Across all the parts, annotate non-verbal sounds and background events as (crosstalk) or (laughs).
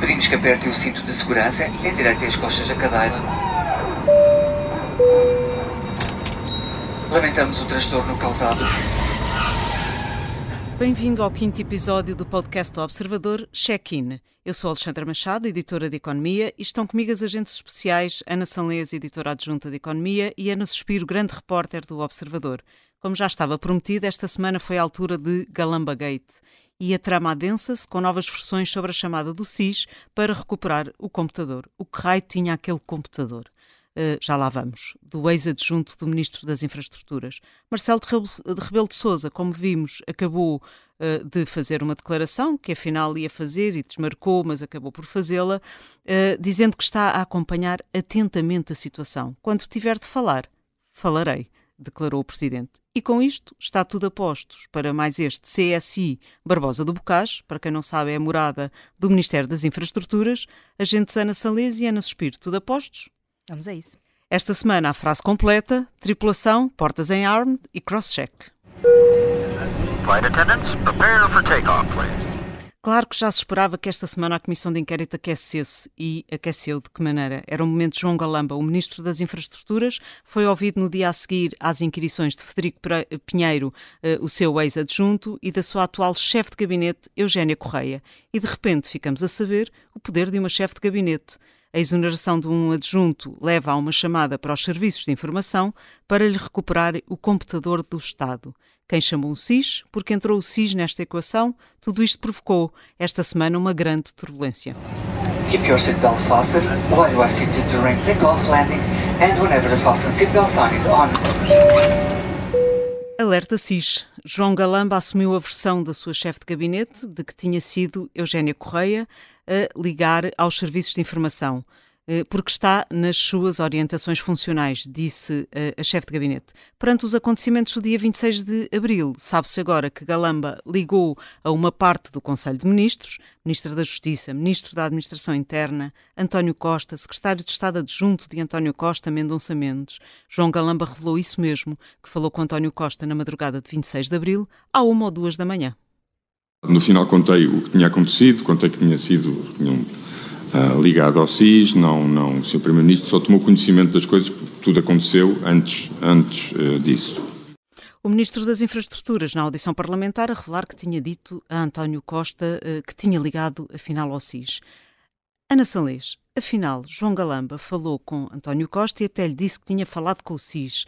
Pedimos que aperte o cinto de segurança e endireite as costas da cadeira. Lamentamos o transtorno causado. Bem-vindo ao quinto episódio do podcast do Observador Check-in. Eu sou Alexandra Machado, editora de Economia, e estão comigo as agentes especiais Ana Sanlês, editora adjunta de Economia, e Ana Suspiro, grande repórter do Observador. Como já estava prometido, esta semana foi a altura de Galamba Gate e a trama adensa-se com novas versões sobre a chamada do SIS para recuperar o computador. O que raio tinha aquele computador? Uh, já lá vamos, do ex-adjunto do Ministro das Infraestruturas. Marcelo de Rebelo de Sousa, como vimos, acabou uh, de fazer uma declaração, que afinal ia fazer e desmarcou, mas acabou por fazê-la, uh, dizendo que está a acompanhar atentamente a situação. Quando tiver de falar, falarei declarou o Presidente. E com isto está tudo a postos para mais este CSI Barbosa do Bocage, para quem não sabe é a morada do Ministério das Infraestruturas, agentes Ana Salês e Ana Suspiro, tudo a postos? Vamos a isso. Esta semana a frase completa, tripulação, portas em armed e cross-check. Flight attendants, prepare for takeoff, please. Claro que já se esperava que esta semana a Comissão de Inquérito aquecesse e aqueceu de que maneira? Era o momento de João Galamba, o Ministro das Infraestruturas, foi ouvido no dia a seguir às inquirições de Federico Pinheiro, uh, o seu ex-adjunto, e da sua atual chefe de gabinete, Eugénia Correia. E de repente ficamos a saber o poder de uma chefe de gabinete. A exoneração de um adjunto leva a uma chamada para os serviços de informação para lhe recuperar o computador do Estado. Quem chamou o SIS, porque entrou o SIS nesta equação, tudo isto provocou, esta semana, uma grande turbulência. Keep your seatbelt fastened while you are seated during takeoff, landing, and whenever the fasten seatbelt sign is on. Alerta SIS. João Galamba assumiu a versão da sua chefe de gabinete de que tinha sido Eugénia Correia a ligar aos serviços de informação. Eh, porque está nas suas orientações funcionais, disse eh, a chefe de gabinete. Perante os acontecimentos do dia 26 de abril, sabe-se agora que Galamba ligou a uma parte do Conselho de Ministros, Ministro da Justiça, Ministro da Administração Interna, António Costa, Secretário de Estado Adjunto de António Costa, Mendonça Mendes. João Galamba revelou isso mesmo, que falou com António Costa na madrugada de 26 de abril, à uma ou duas da manhã. No final contei o que tinha acontecido, contei que tinha sido. Tinham uh, ligado ao SIS, não, não, o Sr. Primeiro-Ministro só tomou conhecimento das coisas porque tudo aconteceu antes, antes uh, disso. O Ministro das Infraestruturas, na audição parlamentar, a revelar que tinha dito a António Costa uh, que tinha ligado, afinal, ao SIS. Ana Salês, afinal, João Galamba falou com António Costa e até lhe disse que tinha falado com o SIS.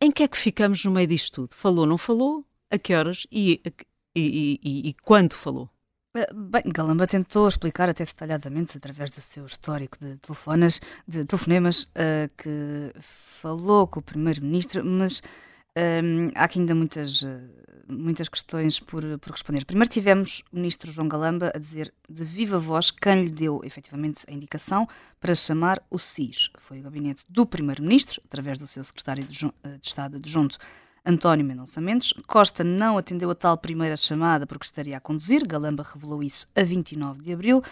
Em que é que ficamos no meio disto tudo? Falou, não falou? A que horas? E, e, e, e quando falou? Eh, bem, Galamba tentou explicar até detalhadamente, através do seu histórico de, telefonas, de telefonemas, uh, que falou com o Primeiro-Ministro, mas um, há aqui ainda muitas, uh, muitas questões por, por responder. Primeiro tivemos o Ministro João Galamba a dizer de viva voz quem lhe deu efetivamente a indicação para chamar o SIS. Foi o gabinete do Primeiro-Ministro, através do seu Secretário de, de Estado adjunto António Mendonça Mendes. Costa não atendeu a tal primeira chamada porque estaria a conduzir, Galamba revelou isso a 29 de abril.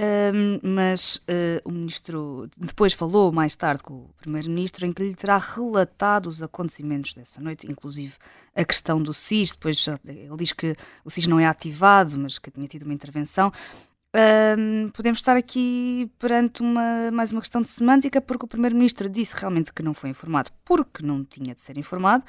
Um, mas uh, o ministro depois falou mais tarde com o primeiro-ministro em que lhe terá relatado os acontecimentos dessa noite, inclusive a questão do SIS. Depois ele diz que o SIS não é ativado, mas que tinha tido uma intervenção. Um, podemos estar aqui perante uma, mais uma questão de semântica, porque o primeiro-ministro disse realmente que não foi informado porque não tinha de ser informado.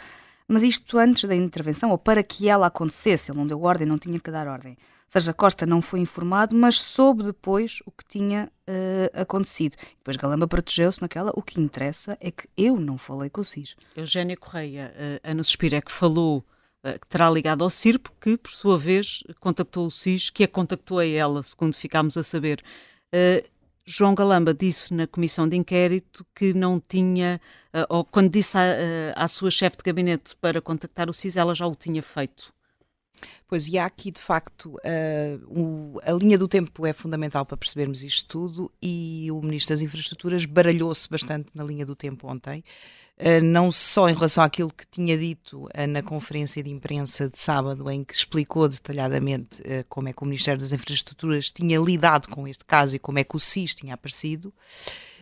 Mas isto antes da intervenção, ou para que ela acontecesse, ele não deu ordem, não tinha que dar ordem. Ou seja, Costa não foi informado, mas soube depois o que tinha uh, acontecido. Depois Galamba protegeu-se naquela. O que interessa é que eu não falei com o SIS. Eugénia Correia, uh, Ana Suspiro é que falou que terá ligado ao CIRP, que por sua vez contactou o SIS, que a contactou a ela, segundo ficámos a saber. Uh, João Galamba disse na comissão de inquérito que não tinha, uh, ou quando disse à, uh, à sua chefe de gabinete para contactar o CIS, ela já o tinha feito. Pois, e há aqui de facto uh, o, a linha do tempo é fundamental para percebermos isto tudo e o Ministro das Infraestruturas baralhou-se bastante na linha do tempo ontem. Uh, não só em relação àquilo que tinha dito uh, na conferência de imprensa de sábado, em que explicou detalhadamente como é que o Ministério das Infraestruturas tinha lidado com este caso e como é que o SIS tinha aparecido,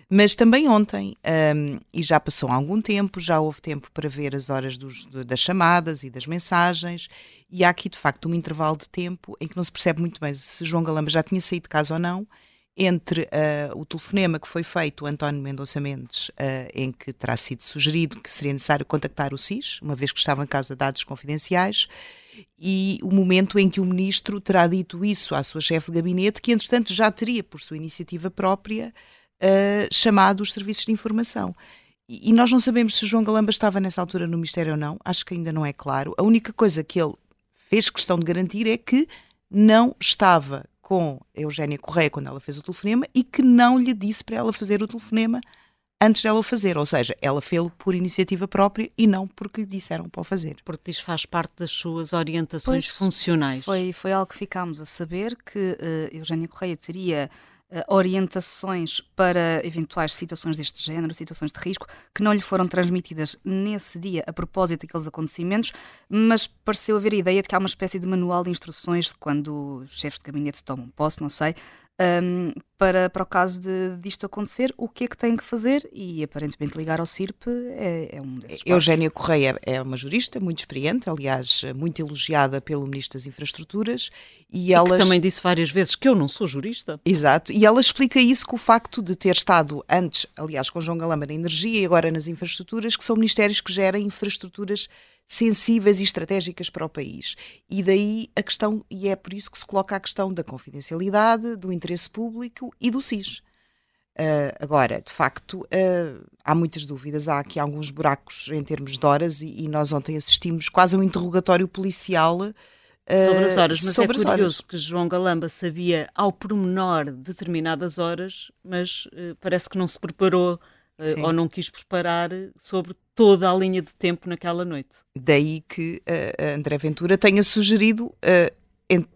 Mas também ontem, um, e já passou algum tempo, já houve tempo para ver as horas dos, das chamadas e das mensagens, e há aqui de facto um intervalo de tempo em que não se percebe muito bem se João Galamba já tinha saído de casa ou não, entre uh, o telefonema que foi feito a António Mendonça Mendes, uh, em que terá sido sugerido que seria necessário contactar o SIS, uma vez que estavam em casa dados confidenciais, e o momento em que o ministro terá dito isso à sua chefe de gabinete, que entretanto já teria, por sua iniciativa própria, uh, chamado os serviços de informação. E, e nós não sabemos se João Galamba estava nessa altura no Ministério ou não, acho que ainda não é claro. A única coisa que ele fez questão de garantir é que não estava com a Eugénia Correia quando ela fez o telefonema e que não lhe disse para ela fazer o telefonema antes dela o fazer, ou seja, ela fez-lo por iniciativa própria e não porque lhe disseram para o fazer. Porque diz faz parte das suas orientações pois, funcionais. Foi, foi algo que ficámos a saber que uh, Eugénia Correia teria uh, orientações para eventuais situações deste género, situações de risco, que não lhe foram transmitidas nesse dia a propósito daqueles acontecimentos, mas pareceu haver a ideia de que há uma espécie de manual de instruções quando os chefes de gabinete tomam posse, não sei, um, para, para o caso de disto acontecer, o que é que tem que fazer? E aparentemente ligar ao CIRP é, é um desses passos. Eugénia Correia é uma jurista muito experiente, aliás, muito elogiada pelo Ministro das Infraestruturas. E, e ela também disse várias vezes que eu não sou jurista. Exato, e ela explica isso com o facto de ter estado antes, aliás, com João Galamba na energia e agora nas infraestruturas, que são ministérios que gerem infraestruturas sensíveis e estratégicas para o país. E daí a questão, e é por isso que se coloca a questão da confidencialidade, do interesse público e do SIS. Uh, agora, de facto, uh, há muitas dúvidas, há aqui alguns buracos em termos de horas e, e nós ontem assistimos quase a um interrogatório policial uh, sobre as horas, mas é curioso horas. que João Galamba sabia ao pormenor determinadas horas, mas parece que não se preparou Sim. ou não quis preparar sobre toda a linha de tempo naquela noite. Daí que uh, André Ventura tenha sugerido. Uh,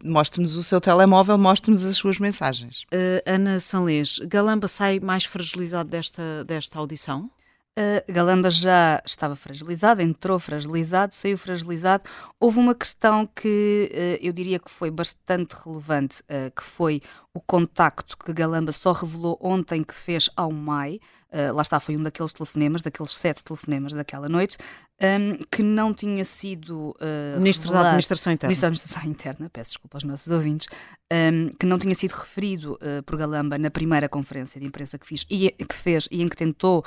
Mostre-nos o seu telemóvel, mostre-nos as suas mensagens. Uh, Ana Sanlês, Galamba sai mais fragilizado desta, desta audição? Uh, Galamba já estava fragilizado, entrou fragilizado, saiu fragilizado. Houve uma questão que uh, eu diria que foi bastante relevante, uh, que foi o contacto que Galamba só revelou ontem que fez ao MAI, uh, lá está, foi um daqueles telefonemas, daqueles sete telefonemas daquela noite, um, que não tinha sido. Uh, Ministro revelado, da Administração Interna. Ministro da Administração Interna, peço desculpa aos nossos ouvintes, um, que não tinha sido referido uh, por Galamba na primeira conferência de imprensa que, fiz, e, que fez e em que tentou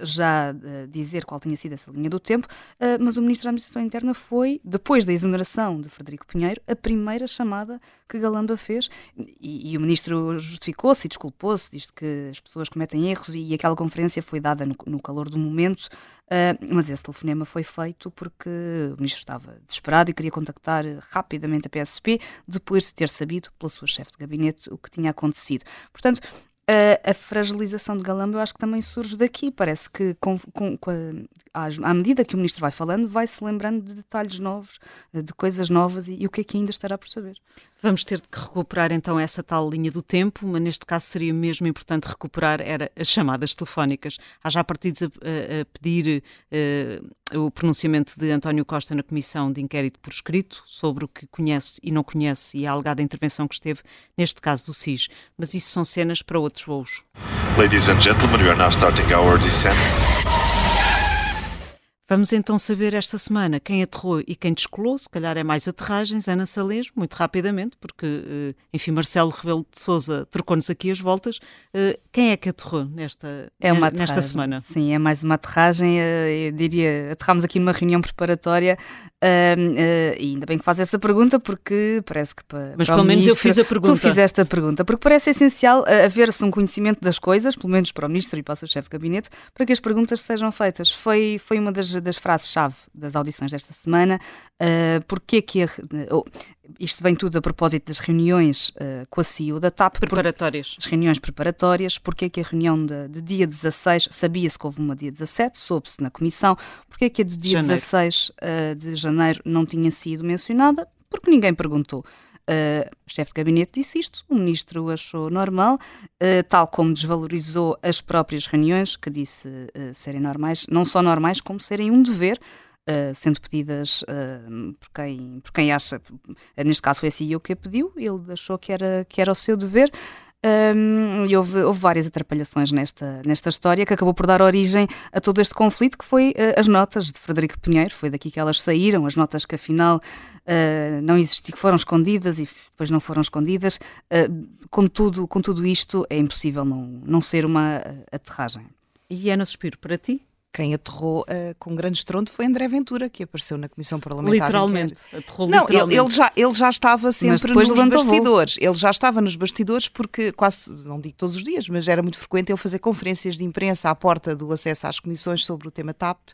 já dizer qual tinha sido essa linha do tempo, mas o Ministro da Administração Interna foi, depois da exoneração de Frederico Pinheiro, a primeira chamada que Galamba fez, e, e o Ministro justificou-se e desculpou-se, disse que as pessoas cometem erros e, e aquela conferência foi dada no, no calor do momento, uh, mas esse telefonema foi feito porque o Ministro estava desesperado e queria contactar rapidamente a PSP depois de ter sabido pela sua chefe de gabinete o que tinha acontecido. Portanto, a, a, fragilização de Galamba eu acho que também surge daqui. Parece que com, com, com a, à medida que o ministro vai falando, vai-se lembrando de detalhes novos, de coisas novas e, e, o que é que ainda estará por saber. Vamos ter que recuperar então essa tal linha do tempo, mas neste caso seria mesmo importante recuperar era as chamadas telefónicas. Há já partidos a, a, a pedir uh, o pronunciamento de António Costa na comissão de inquérito por escrito sobre o que conhece e não conhece e a alegada intervenção que esteve neste caso do SIS. Mas isso são cenas para outros voos. Ladies and gentlemen, we are now starting our descent. Vamos então saber esta semana quem aterrou e quem descolou, se calhar é mais aterragens, Ana Salês, muito rapidamente, porque, eh, enfim, Marcelo Rebelo de Souza trocou-nos aqui as voltas. Eh, quem é que aterrou nesta, é uma nesta semana? Sim, é mais uma aterragem, eh, eu diria, aterramos aqui numa reunião preparatória e ainda bem que faz essa pergunta, porque parece que para, Mas para pelo menos ministro, eu fiz a pergunta. Tu fizeste a pergunta, porque parece essencial haver-se um conhecimento das coisas, pelo menos para o ministro e para o seu chefe de gabinete, para que as perguntas sejam feitas. Foi, foi uma das das frases-chave das audições desta semana. Uh, porque que a, oh, isto vem tudo a propósito das reuniões uh, com a CEO da TAP. Preparatórias. Por, as reuniões preparatórias. Porque que a reunião de, de dia 16, sabia-se que houve uma dia 17, soube-se na comissão. Porque que a de dia janeiro. 16 uh, de janeiro não tinha sido mencionada? Porque ninguém perguntou. Uh, o chefe de gabinete disse isto, o ministro achou normal, uh, tal como desvalorizou as próprias reuniões, que disse uh, serem normais, não só normais, como serem um dever, sendo pedidas por, quem, por quem acha, neste caso foi a CEO que a pediu, ele achou que era, que era o seu dever. Um, e houve, houve, várias atrapalhações nesta, nesta história que acabou por dar origem a todo este conflito, que foi uh, as notas de Frederico Pinheiro. Foi daqui que elas saíram, as notas que afinal uh, não existiam, foram escondidas e depois não foram escondidas. Uh, com, tudo, com tudo isto, é impossível não, não ser uma aterragem. E Ana Suspiro, para ti? Quem aterrou uh, com grande estrondo foi André Ventura, que apareceu na Comissão Parlamentar. Literalmente, aterrou Não, literalmente. Ele, ele, já, ele já estava sempre nos bastidores. Ele já estava nos bastidores porque quase, não digo todos os dias, mas era muito frequente ele fazer conferências de imprensa à porta do acesso às comissões sobre o tema TAP.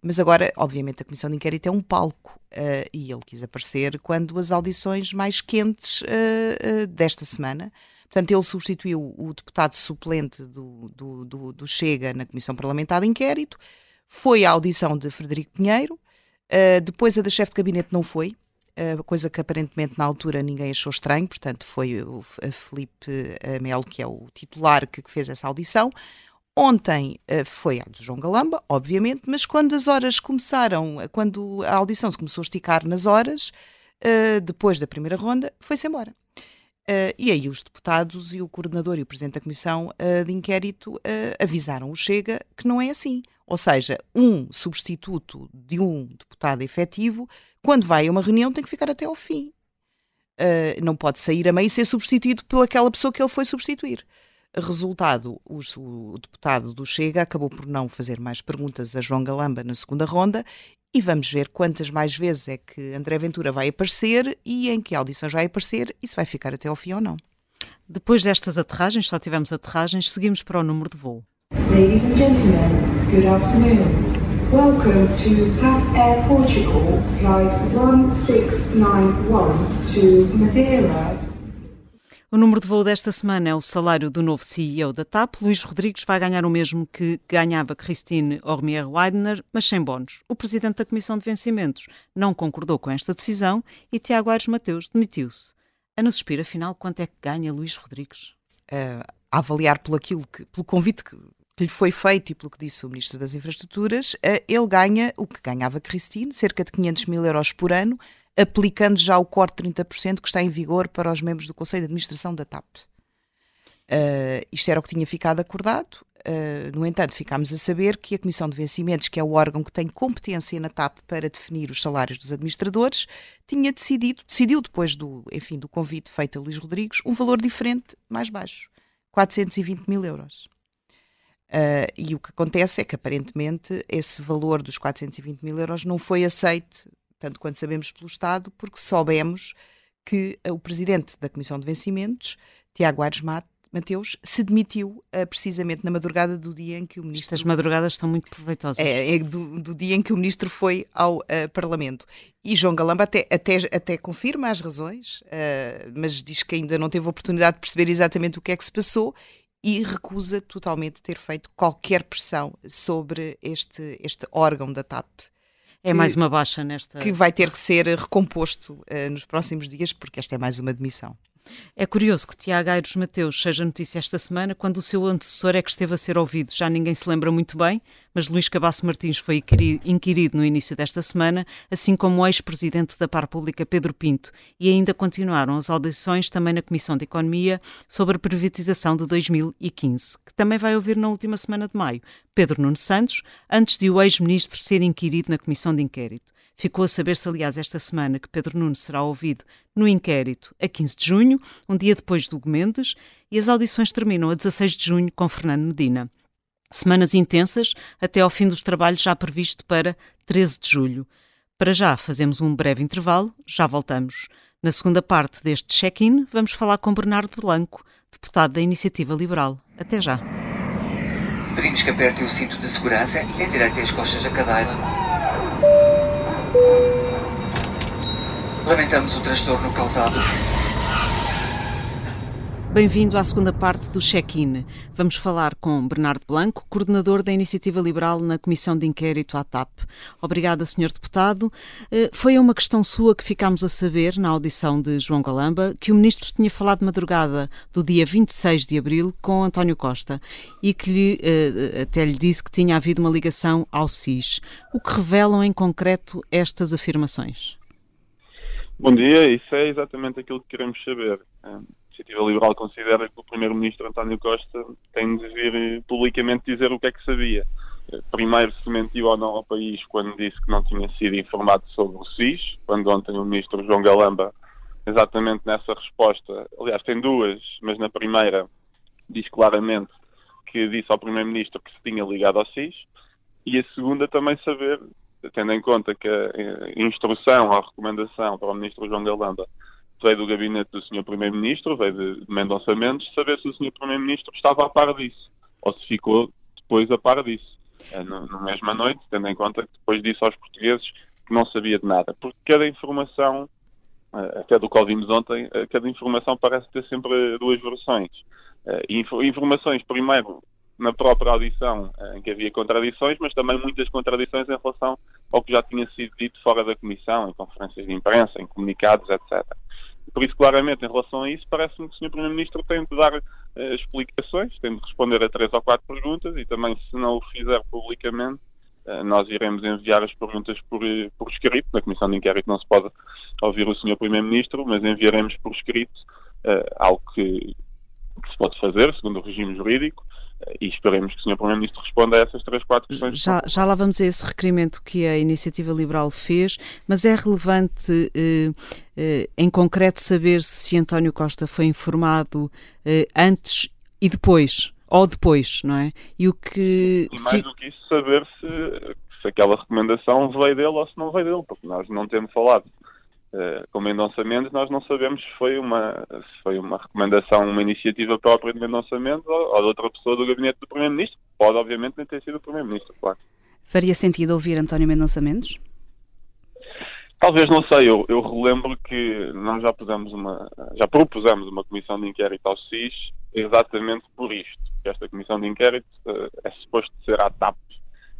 Mas agora, obviamente, a Comissão de Inquérito é um palco uh, e ele quis aparecer quando as audições mais quentes uh, desta semana Portanto, ele substituiu o deputado suplente do, do, do, do Chega na Comissão Parlamentar de Inquérito, foi à audição de Frederico Pinheiro, uh, depois a da chefe de gabinete não foi, uh, coisa que aparentemente na altura ninguém achou estranho, portanto foi o a Felipe Melo, que é o titular, que, que fez essa audição. Ontem uh, foi a de João Galamba, obviamente, mas quando as horas começaram, quando a audição se começou a esticar nas horas, depois da primeira ronda, foi-se embora. Uh, e aí os deputados e o coordenador e o presidente da comissão uh, de inquérito uh, avisaram o Chega que não é assim. Ou seja, um substituto de um deputado efetivo, quando vai a uma reunião, tem que ficar até ao fim. não pode sair a meio e ser substituído pelaquela pessoa que ele foi substituir. Resultado, o, o, deputado do Chega acabou por não fazer mais perguntas a João Galamba na segunda ronda e vamos ver quantas mais vezes é que André Ventura vai aparecer e em que audições vai aparecer e se vai ficar até ao fim ou não. Depois destas aterragens, só tivemos aterragens, seguimos para o número de voo. Ladies and gentlemen, good afternoon. Welcome to TAP Air Portugal, flight 1691 to Madeira. O número de voo desta semana é o salário do novo CEO da TAP. Luís Rodrigues vai ganhar o mesmo que ganhava Christine Ormier Weidner, mas sem bónus. O presidente da Comissão de Vencimentos não concordou com esta decisão e Tiago Aires Mateus demitiu-se. Ana Suspira, afinal, quanto é que ganha Luís Rodrigues? Uh, a avaliar pelo, que, pelo convite que, que lhe foi feito e pelo que disse o Ministro das Infraestruturas, uh, ele ganha o que ganhava Christine, cerca de 500 mil euros por ano, aplicando já o corte de 30% que está em vigor para os membros do Conselho de Administração da TAP. Uh, isto era o que tinha ficado acordado. Uh, no entanto, ficámos a saber que a Comissão de Vencimentos, que é o órgão que tem competência na TAP para definir os salários dos administradores, tinha decidido, decidiu depois do, enfim, do convite feito a Luís Rodrigues, um valor diferente, mais baixo, 420 mil euros. Uh, e o que acontece é que, aparentemente, esse valor dos 420 mil euros não foi aceito tanto quanto sabemos pelo Estado, porque soubemos que o presidente da Comissão de Vencimentos, Tiago Aires Mateus, se demitiu uh, precisamente na madrugada do dia em que o ministro. Estas madrugadas estão muito proveitosas. É, é do, do, dia em que o ministro foi ao uh, Parlamento. E João Galamba até, até, até confirma as razões, uh, mas diz que ainda não teve oportunidade de perceber exatamente o que é que se passou e recusa totalmente ter feito qualquer pressão sobre este, este órgão da TAP. É mais uma baixa nesta. Que vai ter que ser recomposto uh, nos próximos dias, porque esta é mais uma demissão. É curioso que Tiago Aires Mateus seja notícia esta semana, quando o seu antecessor é que esteve a ser ouvido. Já ninguém se lembra muito bem, mas Luís Cabasso Martins foi inquirido no início desta semana, assim como o ex-presidente da Par Pública, Pedro Pinto, e ainda continuaram as audições também na Comissão de Economia sobre a privatização de 2015, que também vai ouvir na última semana de maio Pedro Nuno Santos, antes de o ex-ministro ser inquirido na Comissão de Inquérito. Ficou a saber-se, aliás, esta semana que Pedro Nunes será ouvido no inquérito a 15 de junho, um dia depois do Gomendes, e as audições terminam a 16 de junho com Fernando Medina. Semanas intensas até ao fim dos trabalhos já previsto para 13 de julho. Para já, fazemos um breve intervalo, já voltamos. Na segunda parte deste check-in, vamos falar com Bernardo Blanco, deputado da Iniciativa Liberal. Até já. Pedimos que aperte o cinto de segurança e endireite as costas da cadeira. Lamentamos o transtorno causado. Bem-vindo à segunda parte do check-in. Vamos falar com Bernardo Blanco, coordenador da Iniciativa Liberal na Comissão de Inquérito à TAP. Obrigada, Sr. Deputado. Eh, foi uma questão sua que ficámos a saber na audição de João Galamba que o Ministro tinha falado de madrugada do dia 26 de abril com António Costa e que lhe, eh, até lhe disse que tinha havido uma ligação ao SIS. O que revelam em concreto estas afirmações? Bom dia, isso é exatamente aquilo que queremos saber. Iniciativa Liberal considera que o Primeiro-Ministro António Costa tem de vir publicamente dizer o que é que sabia. Primeiro se mentiu ou não ao país quando disse que não tinha sido informado sobre o SIS, quando ontem o Ministro João Galamba, exatamente nessa resposta, aliás tem duas, mas na primeira diz claramente que disse ao Primeiro-Ministro que se tinha ligado ao SIS, e a segunda também saber, tendo em conta que a instrução, a recomendação para o Ministro João Galamba veio do gabinete do Sr. Primeiro-Ministro, veio de Mendonça Mendes, saber se o Sr. Primeiro-Ministro estava a par disso, ou se ficou depois a par disso, na, na mesma noite, tendo em conta que depois disse aos portugueses que não sabia de nada, porque cada informação, eh, até do que ouvimos ontem, eh, cada informação parece ter sempre duas versões. Eh, informações, primeiro, na própria audição, em que havia contradições, mas também muitas contradições em relação ao que já tinha sido dito fora da Comissão, em conferências de imprensa, em comunicados, etc. Por isso, claramente, em relação a isso, parece-me que o Sr. Primeiro-Ministro tem de dar uh, explicações, tem de responder a três ou quatro perguntas e também, se não o fizer publicamente, uh, nós iremos enviar as perguntas por, eh, por escrito. Na Comissão de Inquérito não se pode ouvir o Sr. Primeiro-Ministro, mas enviaremos por escrito uh, algo que, que se pode fazer, segundo o regime jurídico, e esperemos que o Sr. Primeiro-Ministro responda a essas três, quatro questões. Já, já lá vamos a esse requerimento que a Iniciativa Liberal fez, mas é relevante eh, eh, em concreto saber se António Costa foi informado eh, antes e depois, ou depois, não é? E o que... E mais do que isso, saber se, se aquela recomendação veio dele ou se não veio dele, porque nós não temos falado com Mendonça Mendes, nós não sabemos se foi uma, se foi uma recomendação, uma iniciativa própria de Mendonça Mendes ou, ou de outra pessoa do gabinete do Primeiro-Ministro. Pode, obviamente, nem ter sido o Primeiro-Ministro, claro. Faria sentido ouvir António Mendonça Mendes? Talvez não sei, eu, eu relembro que nós já pusemos uma, já propusemos uma comissão de inquérito ao SIS exatamente por isto. Esta comissão de inquérito uh, é suposto ser à TAP,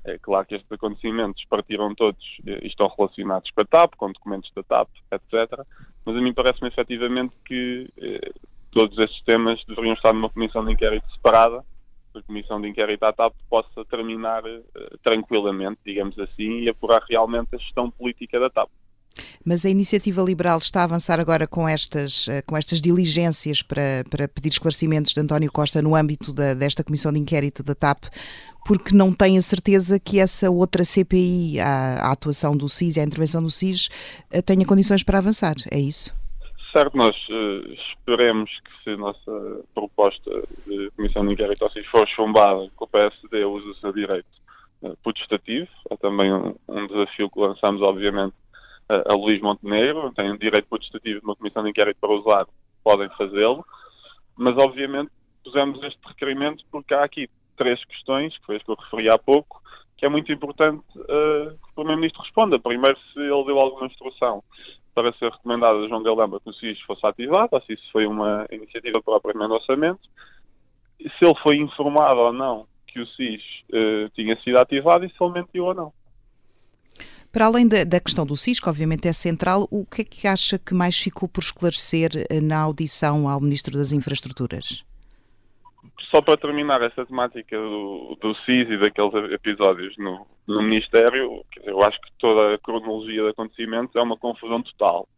é claro que estes acontecimentos partiram todos e estão relacionados com a TAP, com documentos da TAP, etc. Mas a mim parece-me efetivamente que eh, todos estes temas deveriam estar numa comissão de inquérito separada, a comissão de inquérito à TAP possa terminar eh, tranquilamente, digamos assim, e apurar realmente a gestão política da TAP. Mas a iniciativa liberal está a avançar agora com estas, eh, com estas diligências para, para pedir esclarecimentos de António Costa no âmbito da, desta comissão de inquérito da TAP porque não tem a certeza que essa outra CPI, a, a atuação do SIS, a intervenção do SIS, eh, tenha condições para avançar. É isso? Certo, nós uh, esperemos que se a nossa proposta de comissão de inquérito ao SIS for chumbada, que o PSD use o seu direito uh, putestativo. É também um, um, desafio que lançamos, obviamente, a Luís Montenegro. Tem um direito putestativo de uma comissão de inquérito para usar, podem fazê-lo. Mas, obviamente, pusemos este requerimento porque há aqui três questões, que foi as que eu referi há pouco, que é muito importante uh, que o Primeiro-Ministro responda. Primeiro, se ele deu alguma instrução para ser recomendada a João Galamba que o SIS fosse ativado, ou se isso foi uma iniciativa própria no orçamento, se ele foi informado ou não que o SIS uh, tinha sido ativado e se ele mentiu ou não. Para além da, da, questão do que obviamente é central, o que é que acha que mais ficou por esclarecer eh, na audição ao Ministro das Infraestruturas? só para terminar esta temática do, do CIS e daqueles episódios no, no Ministério, eu acho que toda a cronologia de acontecimentos é uma confusão total.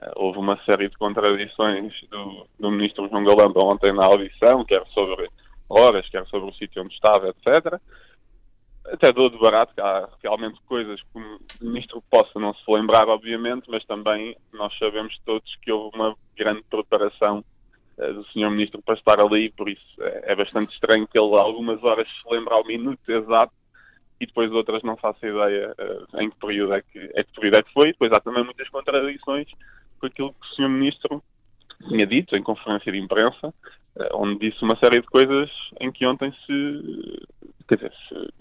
Uh, houve uma série de contradições do, do Ministro João Galamba ontem na audição, quer sobre horas, quer sobre o sítio onde estava, etc. Até dou de barato que há realmente coisas que o Ministro possa não se lembrar, obviamente, mas também nós sabemos todos que houve uma grande preparação eh, do Sr. Ministro para estar ali, por isso é, é bastante estranho que ele algumas horas se lembre ao minuto exato e depois outras não faça ideia uh, em que período é que, é que período é que foi. Depois há também muitas contradições com aquilo que o Sr. Ministro tinha dito em conferência de imprensa, uh, onde disse uma série de coisas em que ontem se, quer dizer, se,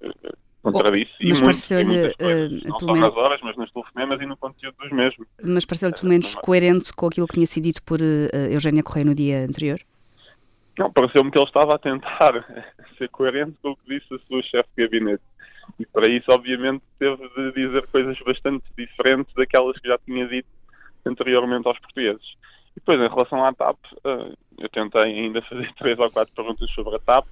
contradisse. Oh, mas pareceu-lhe, uh, não só nas horas, mas nos telefonemas e no conteúdo dos mesmos. Mas pareceu-lhe pelo menos coerente com aquilo que tinha sido dito por uh, Eugénia Correia no dia anterior? Não, pareceu-me que ele estava a tentar (laughs) ser coerente com o que disse a sua chefe de gabinete. E para isso, obviamente, teve de dizer coisas bastante diferentes daquelas que já tinha dito anteriormente aos portugueses. E depois, em relação à TAP, uh, eu tentei ainda fazer (laughs) três ou quatro perguntas sobre a TAP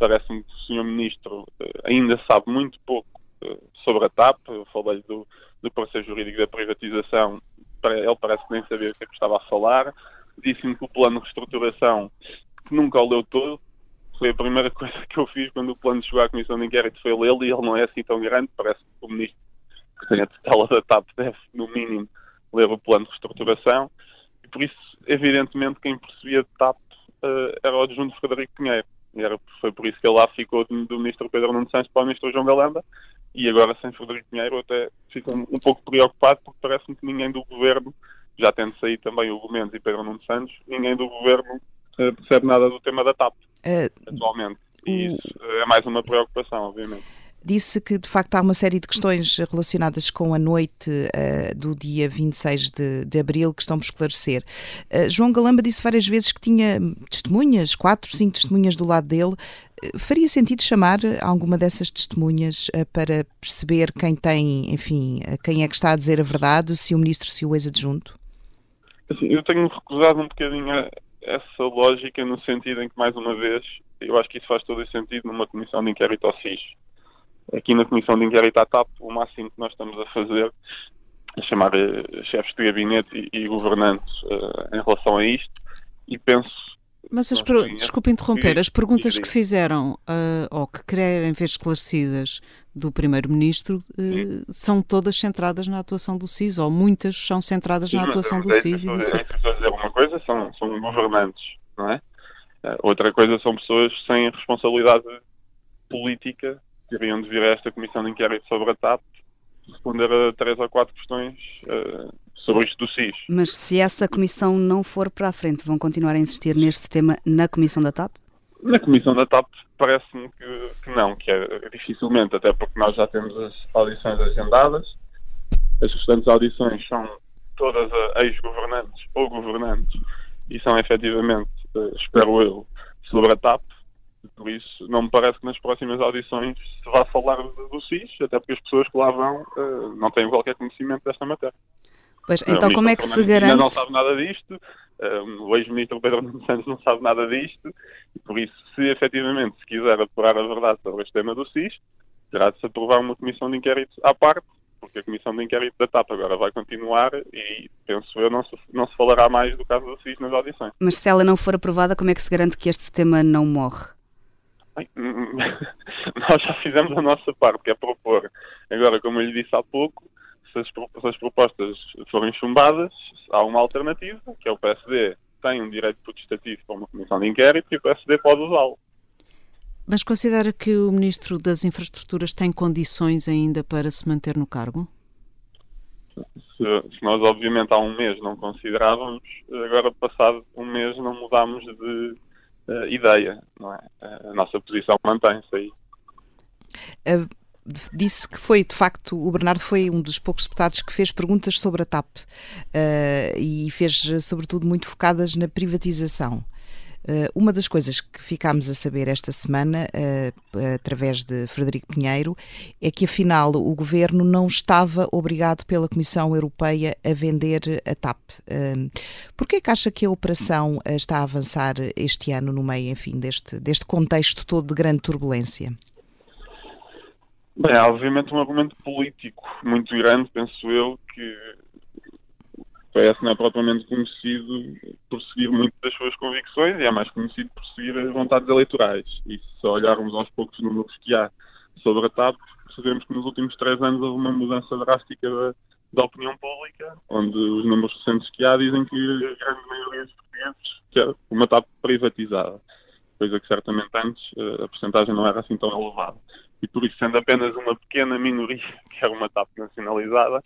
parece-me que o Sr. Ministro eh, ainda sabe muito pouco eh, sobre a TAP. Eu falei do, do processo jurídico da privatização, ele parece que nem sabia o que, é que estava a falar. disse-me que o plano de reestruturação, que nunca o leu todo, foi a primeira (laughs) coisa que eu fiz quando o plano chegou à Comissão de Inquérito foi lê-lo e ele não é assim tão grande, parece que o Ministro que tem a tutela da TAP deve, no mínimo, ler o plano de reestruturação por isso, evidentemente, quem percebia de TAP uh, era o adjunto Frederico Pinheiro. E era, foi por isso que ele lá ficou do, Ministro Pedro Nuno Santos para o Ministro João Galamba e agora sem Frederico Pinheiro até fico um, um pouco preocupado porque parece-me que ninguém do Governo, já tendo saído também o Gomes e Pedro Nuno Santos, ninguém do Governo uh, percebe nada do tema da TAP uh, atualmente. E isso é mais uma preocupação, obviamente disse que de facto há uma série de questões relacionadas com a noite uh, do dia 26 de, de abril que estão por esclarecer. Uh, João Galamba disse várias vezes que tinha testemunhas, quatro, cinco testemunhas do lado dele. Uh, faria sentido chamar alguma dessas testemunhas para perceber quem tem, enfim, quem é que está a dizer a verdade, se o ministro, se o ex-adjunto? Assim, eu tenho recusado um bocadinho essa lógica no sentido em que, mais uma vez, eu acho que isso faz todo o sentido numa comissão de inquérito ao SIS aqui na Comissão de Inquérito à TAP, o máximo que nós estamos a fazer é chamar uh, chefes de gabinete e, e governantes uh, em relação a isto e penso. Mas as per... desculpe interromper, as perguntas que fizeram uh, ou que querem ver esclarecidas do Primeiro-Ministro são todas centradas na atuação do SIS, ou muitas são centradas Sim, na atuação do SIS. E do SIS. Dizer uma coisa, são, são governantes, não é? outra coisa são pessoas sem responsabilidade política teriam de vir a esta comissão de inquérito sobre a TAP responder a três ou quatro questões uh, sobre isto do SIS. Mas se essa comissão não for para a frente, vão continuar a insistir neste tema na comissão da TAP? Na comissão da TAP parece-me que, que, não, que é dificilmente, até porque nós já temos as audições agendadas, as restantes audições são todas ex-governantes ou governantes e são efetivamente, uh, espero eu, sobre a TAP por isso, não me parece que nas próximas audições se vá falar do SIS, até porque as pessoas que lá vão uh, não têm qualquer conhecimento desta matéria. Pois, então como é que se garante... não sabe nada disto, uh, o ex-ministro Pedro Nuno Santos não sabe nada disto, e por isso, se efetivamente se quiser apurar a verdade sobre este tema do SIS, terá de se aprovar uma comissão de inquérito à parte, porque a comissão de inquérito da TAP agora vai continuar e, penso eu, não se, não se falará mais do caso do SIS nas audições. Mas se ela não for aprovada, como é que se garante que este tema não morre? (laughs) nós já fizemos a nossa parte, que é propor. Agora, como eu lhe disse há pouco, se as, se as propostas forem chumbadas, há uma alternativa, que é o PSD tem um direito protestativo para uma comissão de inquérito e o PSD pode usá-lo. Mas considera que o Ministro das Infraestruturas tem condições ainda para se manter no cargo? Se, se, nós, obviamente, há um mês não considerávamos, agora, passado um mês, não mudámos de, uh, ideia, não é? A nossa posição mantém-se aí. Disse que foi, de facto, o Bernardo foi um dos poucos deputados que fez perguntas sobre a TAP uh, e fez, sobretudo, muito focadas na privatização. Uh, uma das coisas que ficámos a saber esta semana, uh, através de Frederico Pinheiro, é que afinal o governo não estava obrigado pela Comissão Europeia a vender a TAP. Uh, é que acha que a operação está a avançar este ano no meio, enfim, deste, deste contexto todo de grande turbulência? Bem, há obviamente um argumento político muito grande, penso eu, que PS não é propriamente conhecido por seguir muito das suas convicções e é mais conhecido por seguir as vontades eleitorais. E se olharmos aos poucos números que há sobre a TAP, percebemos que nos últimos três anos houve uma mudança drástica da, da opinião pública, onde os números recentes que há dizem que a grande maioria dos portugueses quer uma TAP privatizada, coisa que certamente antes eh, a porcentagem não era assim tão elevada. E por isso, sendo apenas uma pequena minoria (laughs) que era uma TAP nacionalizada,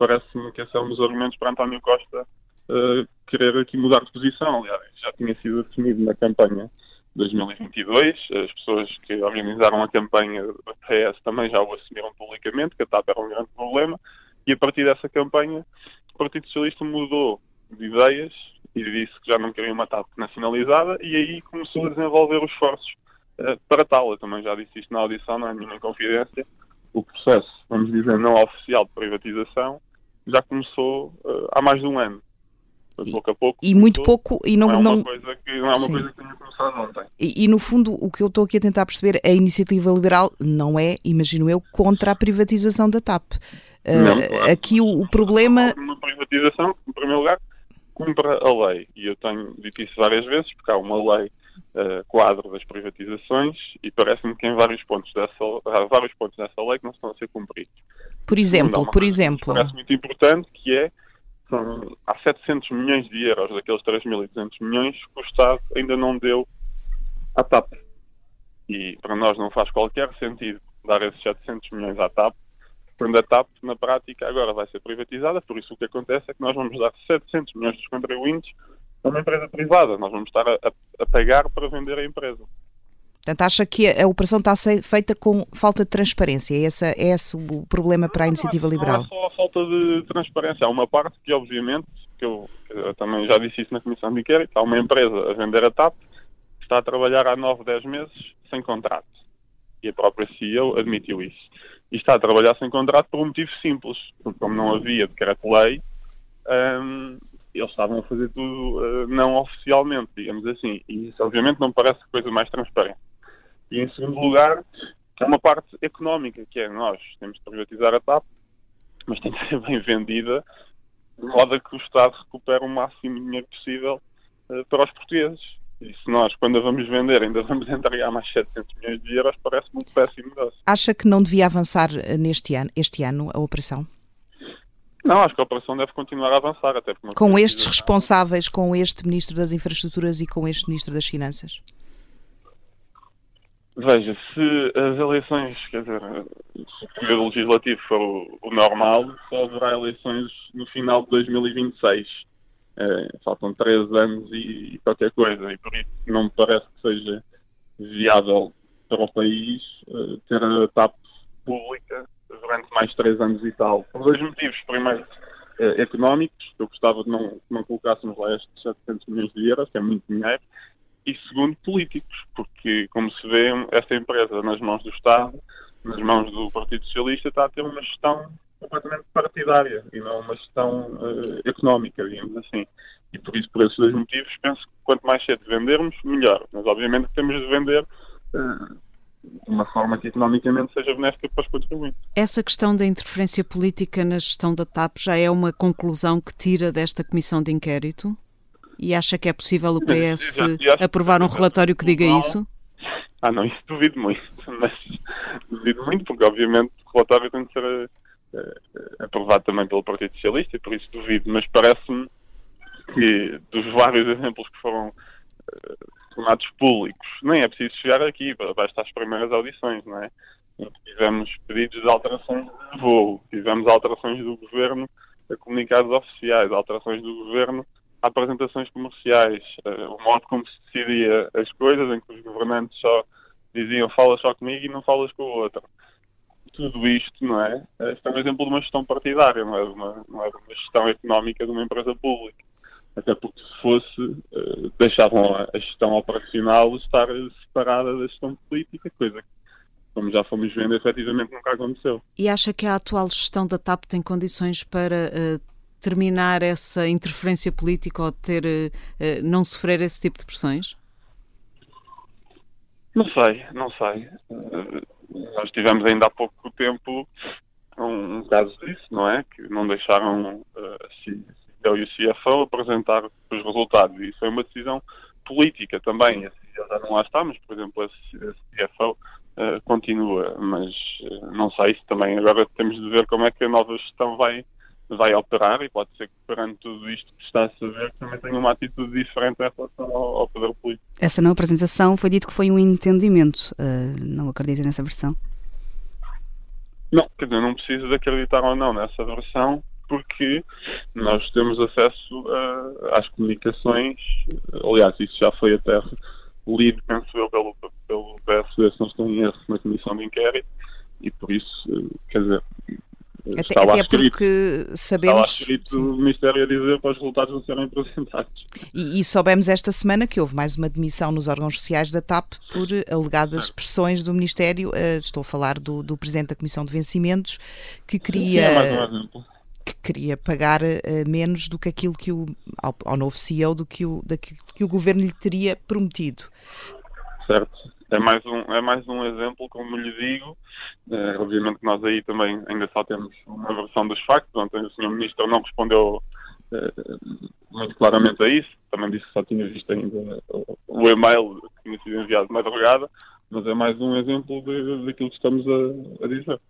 parece-me que esse é um dos argumentos para António Costa uh, querer aqui mudar de posição. Aliás, já tinha sido definido na campanha de 2022. As pessoas que organizaram a campanha da PS também já o assumiram publicamente, que a TAP era um grande problema. E a partir dessa campanha, o Partido Socialista mudou de ideias e disse que já não queria uma TAP nacionalizada e aí começou a desenvolver os esforços uh, para tal. Eu também já disse isto na audição, é nenhuma confidência. O processo, vamos dizer, não oficial de privatização já começou uh, há mais de um ano. E, pouco a pouco. E muito pouco. E não, não é uma não... coisa que, não é uma coisa que tenha começado ontem. E, e, no fundo, o que eu estou aqui a tentar perceber, a iniciativa liberal não é, imagino eu, contra a privatização da TAP. Uh, não, claro. Aqui o, o problema. Uma privatização, em primeiro lugar, cumpra a lei. E eu tenho dito isso várias vezes, porque há uma lei uh, quadro das privatizações e parece-me que em vários pontos dessa, há vários pontos dessa lei que não estão a ser cumpridos. Por exemplo, por exemplo. Parece muito importante que é são, há 700 milhões de euros daqueles 3.200 milhões que o Estado ainda não deu à TAP. E para nós não faz qualquer sentido dar esses 700 milhões à TAP, quando a TAP, na prática, agora vai ser privatizada. Por isso, o que acontece é que nós vamos dar 700 milhões dos contribuintes a uma empresa privada. Nós vamos estar a, a, pagar para vender a empresa. Portanto, acha que a operação está feita com falta de transparência? É esse, é esse o problema para a iniciativa liberal? Não é só a falta de transparência. Há uma parte que, obviamente, que eu, eu também já disse isso na Comissão de Inquérito, há uma empresa a vender a TAP que está a trabalhar há 9, 10 meses sem contrato. E a própria CEO admitiu isso. E está a trabalhar sem contrato por um motivo simples. Porque como não havia decreto-lei, um, eles estavam a fazer tudo uh, não oficialmente, digamos assim. E isso, obviamente, não parece coisa mais transparente. E, em segundo lugar, há uma parte económica, que é nós temos de privatizar a TAP, mas tem que ser bem vendida, de modo a que o Estado recupere o máximo de dinheiro possível uh, para os portugueses. E se nós, quando a vamos vender, ainda vamos entregar mais 700 milhões de euros, parece-me um péssimo negócio. Acha que não devia avançar eh, neste ano, este ano a operação? Não, acho que a operação deve continuar a avançar. Até com estes responsáveis, com este Ministro das Infraestruturas e com este Ministro das Finanças? Veja, se as eleições, quer dizer, se o período legislativo for o, o, normal, só haverá eleições no final de 2026. É, faltam três anos e, e, qualquer coisa, e por isso não me parece que seja viável para o país uh, ter a TAP pública durante mais três anos e tal. Por dois motivos. Primeiro, uh, económicos, eu gostava de não, não colocássemos lá estes 700 milhões de euros, que é muito dinheiro, e segundo, políticos, porque, como se vê, esta empresa nas mãos do Estado, nas mãos do Partido Socialista, está a ter uma gestão completamente partidária e não uma gestão uh, económica, digamos assim. E por isso, por esses dois motivos, penso que quanto mais cedo vendermos, melhor. Mas obviamente temos de vender uh, de uma forma que economicamente seja benéfica para os contribuintes. Essa questão da interferência política na gestão da TAP já é uma conclusão que tira desta comissão de inquérito? E acha que é possível o PS aprovar um relatório que diga isso? Ah, não, isso duvido muito, mas duvido muito, porque obviamente o relatório tem de ser uh, aprovado também pelo Partido Socialista e por isso duvido, mas parece-me que dos vários exemplos que foram uh, tornados públicos, nem é preciso chegar aqui, basta as primeiras audições, não é? Tivemos pedidos de alterações de voo, tivemos alterações do governo a comunicados oficiais, alterações do governo apresentações comerciais, uh, o modo como se decidia as coisas, em que os governantes só diziam fala só comigo e não falas com o outro. Tudo isto, não é? Este é um exemplo de uma gestão partidária, não é uma, não é uma gestão económica de uma empresa pública. Até porque se fosse, uh, deixavam a, gestão operacional estar separada da gestão política, coisa que como já fomos vendo, efetivamente nunca aconteceu. E acha que a atual gestão da TAP tem condições para uh, terminar essa interferência política ou ter, uh, não sofrer esse tipo de pressões? Não sei, não sei. Nós tivemos ainda há pouco tempo um, um, caso disso, não é? Que não deixaram uh, a e o CFO apresentar os resultados. E isso foi uma decisão política também. CEO já não lá está, mas, por exemplo, a CFO uh, continua. Mas uh, não sei se também agora temos de ver como é que a nova gestão vai vai operar e pode ser que perante tudo isto que está a saber também tenha uma atitude diferente em relação ao, ao poder político. Essa não apresentação foi dito que foi um entendimento. Uh, não acredita nessa versão? Não, quer dizer, não preciso de acreditar ou não nessa versão porque nós temos acesso uh, às comunicações, aliás, isso já foi até lido, penso eu, pelo, pelo PSD, se não estou em erro, na comissão de inquérito, e por isso, quer dizer, até, até porque sabemos. Está lá escrito o Ministério a dizer para os resultados não serem apresentados. E, e, soubemos esta semana que houve mais uma demissão nos órgãos sociais da TAP por alegadas pressões do Ministério. Uh, estou a falar do, do Presidente da Comissão de Vencimentos, que queria. Sim, é um que queria pagar uh, menos do que aquilo que o ao, ao novo CEO do que o, daquilo que o governo lhe teria prometido. Certo é mais um, é mais um exemplo, como lhe digo. É, obviamente que nós aí também ainda só temos uma versão dos factos. Ontem o Sr. Ministro não respondeu muito claramente a isso. Também disse que só tinha visto ainda o e-mail que tinha sido enviado de madrugada, mas é mais um exemplo daquilo que estamos a, a dizer.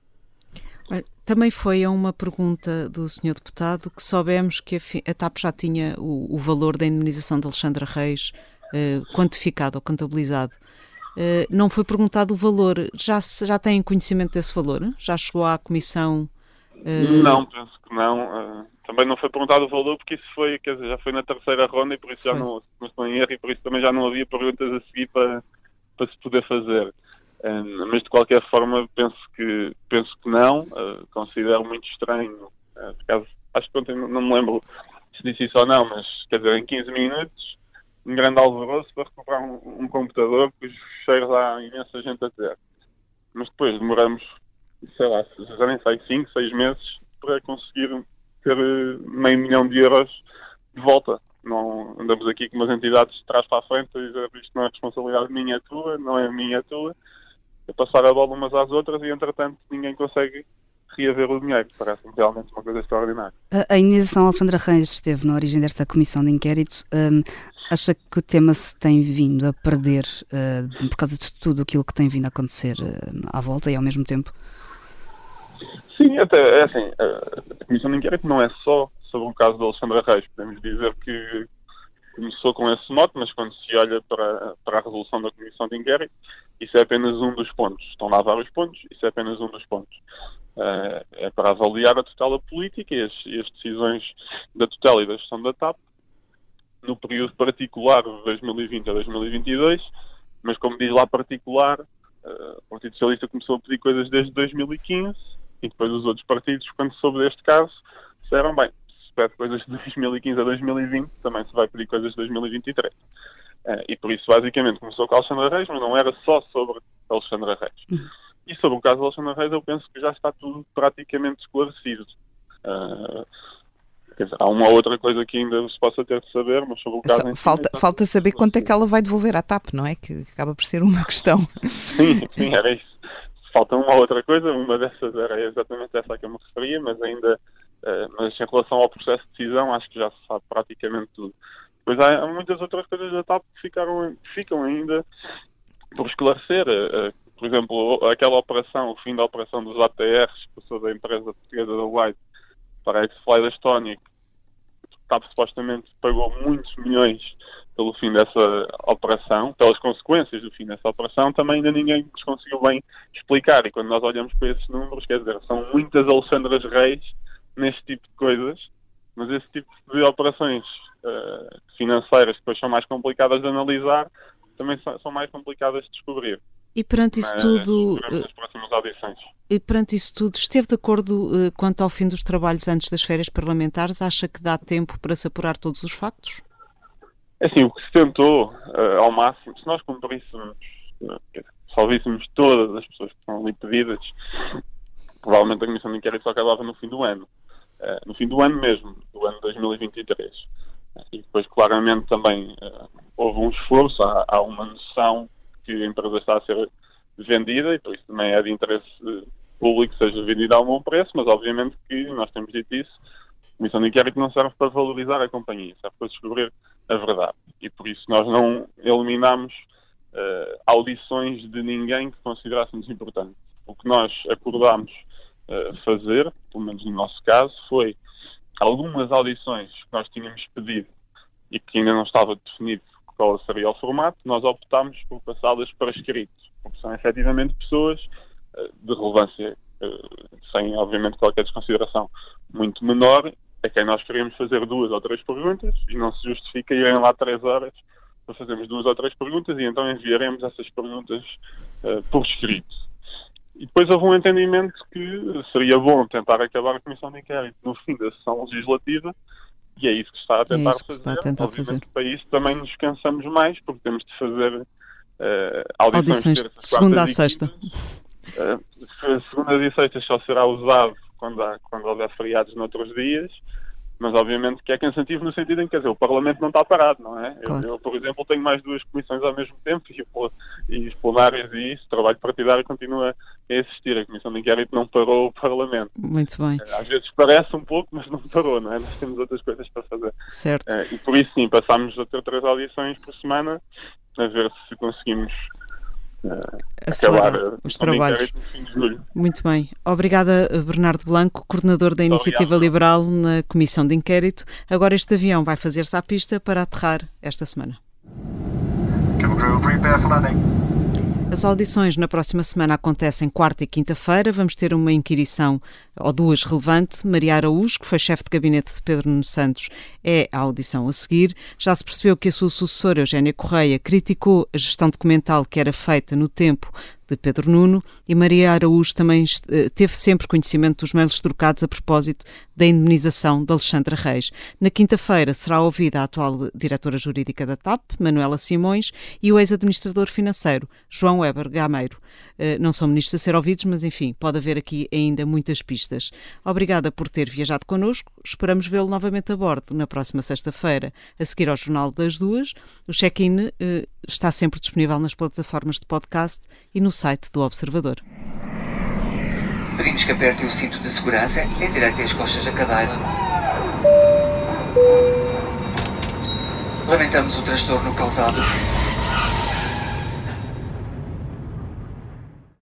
Também foi a uma pergunta do Sr. Deputado que soubemos que a, TAP já tinha o, o, valor da indemnização de Alexandra Reis eh, quantificado ou contabilizado. Eh, não foi perguntado o valor. Já, já têm conhecimento desse valor? Já chegou à Comissão? Eh... Não, penso que não. Também não foi perguntado o valor porque isso foi, quer dizer, já foi na terceira ronda e por isso já não, não estou em erro e por isso também já não havia perguntas a seguir para, para se poder fazer. Mas de qualquer forma penso que penso que não, uh, considero muito estranho. Uh, caso, acho que ontem não me lembro se disse isso ou não, mas quer dizer, em 15 minutos, um grande alvoroço para recuperar um, um computador que os cheiros há imensa gente a ter. Mas depois demoramos, sei lá, já nem sei, 5, 6 meses para conseguir ter meio milhão de euros de volta. Não andamos aqui com umas entidades de trás para a frente a dizer isto não é responsabilidade minha, é tua, não é minha, é tua a passar a bola umas às outras e, entretanto, ninguém consegue reaver o dinheiro. Parece-me realmente uma coisa extraordinária. A, a indenização Alexandra Reis esteve na origem desta comissão de inquérito. Um, acha que o tema se tem vindo a perder uh, por causa de tudo aquilo que tem vindo a acontecer uh, à volta e ao mesmo tempo? Sim, até é assim, a comissão de inquérito não é só sobre o caso de Alexandra Reis. Podemos dizer que começou com esse mote, mas quando se olha para, para a resolução da comissão de inquérito, isso é apenas um dos pontos. Estão lá vários pontos, isso é apenas um dos pontos. Uh, é para avaliar a tutela política e as, e as, decisões da tutela e da gestão da TAP no período particular de 2020 a 2022, mas como diz lá particular, uh, o Partido Socialista começou a pedir coisas desde 2015 e depois os outros partidos, quando soube deste caso, disseram, bem, se pede coisas de 2015 a 2020, também se vai pedir coisas de 2023. Uh, e por isso, basicamente, começou com Alexandra Reis, mas não era só sobre Alexandra Reis. E sobre o caso da Alexandra Reis, eu penso que já está tudo praticamente esclarecido. Uh, dizer, há uma outra coisa que ainda se possa ter de saber, mas sobre o caso. Só, falta, falta saber quanto é que ela vai devolver à TAP, não é? Que acaba por ser uma (laughs) questão. Sim, sim, era isso. Falta uma outra coisa, uma dessas era exatamente essa a que eu me referia, mas ainda. Uh, mas em relação ao processo de decisão, acho que já se sabe praticamente tudo. Depois há, muitas outras coisas da TAP que ficaram, ficam ainda por esclarecer. Eh, eh, por exemplo, aquela operação, o fim da operação dos ATRs, que passou da empresa portuguesa da White para a X-Fly da Estónia, a TAP supostamente pagou muitos milhões pelo fim dessa operação, pelas consequências do fim dessa operação, também ainda ninguém nos conseguiu bem explicar. E quando nós olhamos para esses números, quer dizer, são muitas Alexandras Reis neste tipo de coisas, mas esse tipo de operações uh, financeiras que depois são mais complicadas de analisar, também são, são mais complicadas de descobrir. E perante isso Mas, tudo. Eh, e perante isso tudo, esteve de acordo uh, quanto ao fim dos trabalhos antes das férias parlamentares? Acha que dá tempo para se apurar todos os factos? É assim, o que se tentou uh, ao máximo, se nós cumpríssemos, uh, salvíssemos todas as pessoas que estão ali pedidas, provavelmente a comissão de inquérito só acabava no fim do ano. Uh, no fim do ano mesmo, do ano 2023. E depois, claramente, também uh, houve um esforço, há, há, uma noção que a empresa está a ser vendida e por isso também é de interesse público que seja vendida a um bom preço, mas obviamente que nós temos dito isso, a Comissão de Inquérito não serve para valorizar a companhia, serve para descobrir a verdade. E por isso nós não eliminamos uh, audições de ninguém que considerássemos importante. O que nós acordámos fazer, pelo menos no nosso caso, foi algumas audições que nós tínhamos pedido e que ainda não estava definido qual seria o formato, nós optámos por passá-las para escrito, porque são efetivamente pessoas uh, de relevância, uh, sem obviamente qualquer desconsideração, muito menor, a quem nós queríamos fazer duas ou três perguntas e não se justifica irem lá três horas para fazermos duas ou três perguntas e então enviaremos essas perguntas uh, por escrito. E depois houve um entendimento que seria bom tentar acabar a comissão de inquérito no fim da sessão legislativa e é isso que está a é tentar é fazer. Está a tentar Obviamente, fazer. para isso também nos cansamos mais, porque temos de fazer uh, audições, audições de segunda a sexta. Uh, segunda e sexta só será usado quando, há, quando houver feriados noutros dias mas obviamente que é cansativo no sentido em que, quer dizer, o Parlamento não está parado, não é? Claro. Eu, eu, por exemplo, tenho mais duas comissões ao mesmo tempo e, e os plenários e isso, trabalho partidário continua a assistir. A Comissão de Inquérito não parou o Parlamento. Muito bem. Às vezes parece um pouco, mas não parou, não é? Nós temos outras coisas para fazer. Certo. E por isso, sim, passámos a ter três audições por semana, a ver se conseguimos acelerar os trabalhos. Muito bem. Obrigada, Bernardo Blanco, coordenador da Iniciativa Obrigado. Liberal na Comissão de Inquérito. Agora este avião vai fazer-se à pista para aterrar esta semana. prepare for landing. As audições na próxima semana acontecem quarta e quinta-feira. Vamos ter uma inquirição ou duas relevante. Maria Araújo, que foi chefe de gabinete de Pedro Nuno Santos, é a audição a seguir. Já se percebeu que a sua sucessora, Eugénia Correia, criticou a gestão documental que era feita no tempo de Pedro Nuno e Maria Araújo também eh, teve sempre conhecimento dos mails trocados a propósito da indemnização de Alexandra Reis. Na quinta-feira será ouvida a atual diretora jurídica da TAP, Manuela Simões, e o ex-administrador financeiro, João Weber Gameiro. Eh, não são ministros a ser ouvidos, mas enfim, pode haver aqui ainda muitas pistas. Obrigada por ter viajado connosco. Esperamos vê-lo novamente a bordo na próxima sexta-feira, a seguir ao Jornal das Duas. O check-in eh, está sempre disponível nas plataformas de podcast e no site do Observador. Pedimos que aperte o cinto de segurança e endireite as costas da cadeira. Lamentamos o transtorno causado